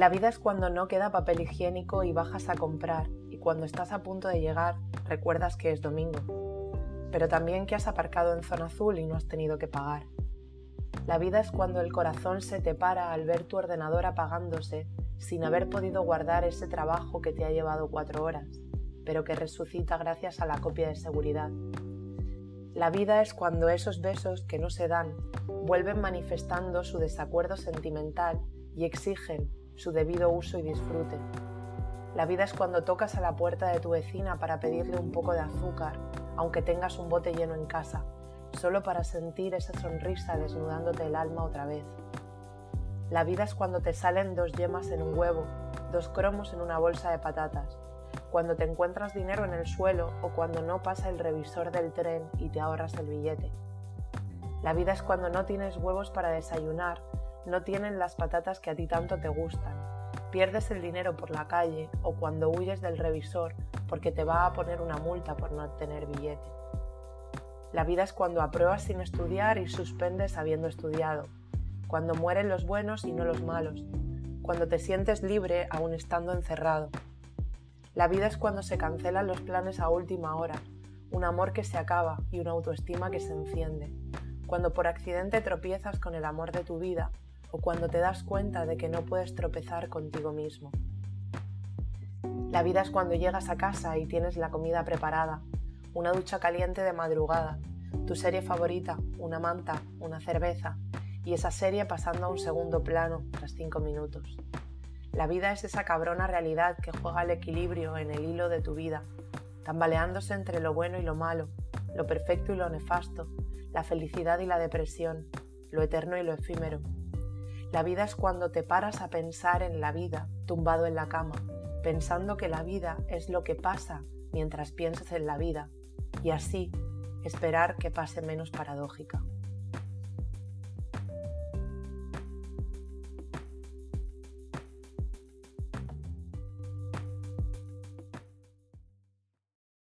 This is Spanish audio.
La vida es cuando no queda papel higiénico y bajas a comprar y cuando estás a punto de llegar recuerdas que es domingo, pero también que has aparcado en zona azul y no has tenido que pagar. La vida es cuando el corazón se te para al ver tu ordenador apagándose sin haber podido guardar ese trabajo que te ha llevado cuatro horas, pero que resucita gracias a la copia de seguridad. La vida es cuando esos besos que no se dan vuelven manifestando su desacuerdo sentimental y exigen su debido uso y disfrute. La vida es cuando tocas a la puerta de tu vecina para pedirle un poco de azúcar, aunque tengas un bote lleno en casa, solo para sentir esa sonrisa desnudándote el alma otra vez. La vida es cuando te salen dos yemas en un huevo, dos cromos en una bolsa de patatas, cuando te encuentras dinero en el suelo o cuando no pasa el revisor del tren y te ahorras el billete. La vida es cuando no tienes huevos para desayunar no tienen las patatas que a ti tanto te gustan, pierdes el dinero por la calle o cuando huyes del revisor porque te va a poner una multa por no tener billete. La vida es cuando apruebas sin estudiar y suspendes habiendo estudiado, cuando mueren los buenos y no los malos, cuando te sientes libre aún estando encerrado. La vida es cuando se cancelan los planes a última hora, un amor que se acaba y una autoestima que se enciende, cuando por accidente tropiezas con el amor de tu vida o cuando te das cuenta de que no puedes tropezar contigo mismo. La vida es cuando llegas a casa y tienes la comida preparada, una ducha caliente de madrugada, tu serie favorita, una manta, una cerveza y esa serie pasando a un segundo plano tras cinco minutos. La vida es esa cabrona realidad que juega el equilibrio en el hilo de tu vida, tambaleándose entre lo bueno y lo malo, lo perfecto y lo nefasto, la felicidad y la depresión, lo eterno y lo efímero, la vida es cuando te paras a pensar en la vida tumbado en la cama, pensando que la vida es lo que pasa mientras piensas en la vida y así esperar que pase menos paradójica.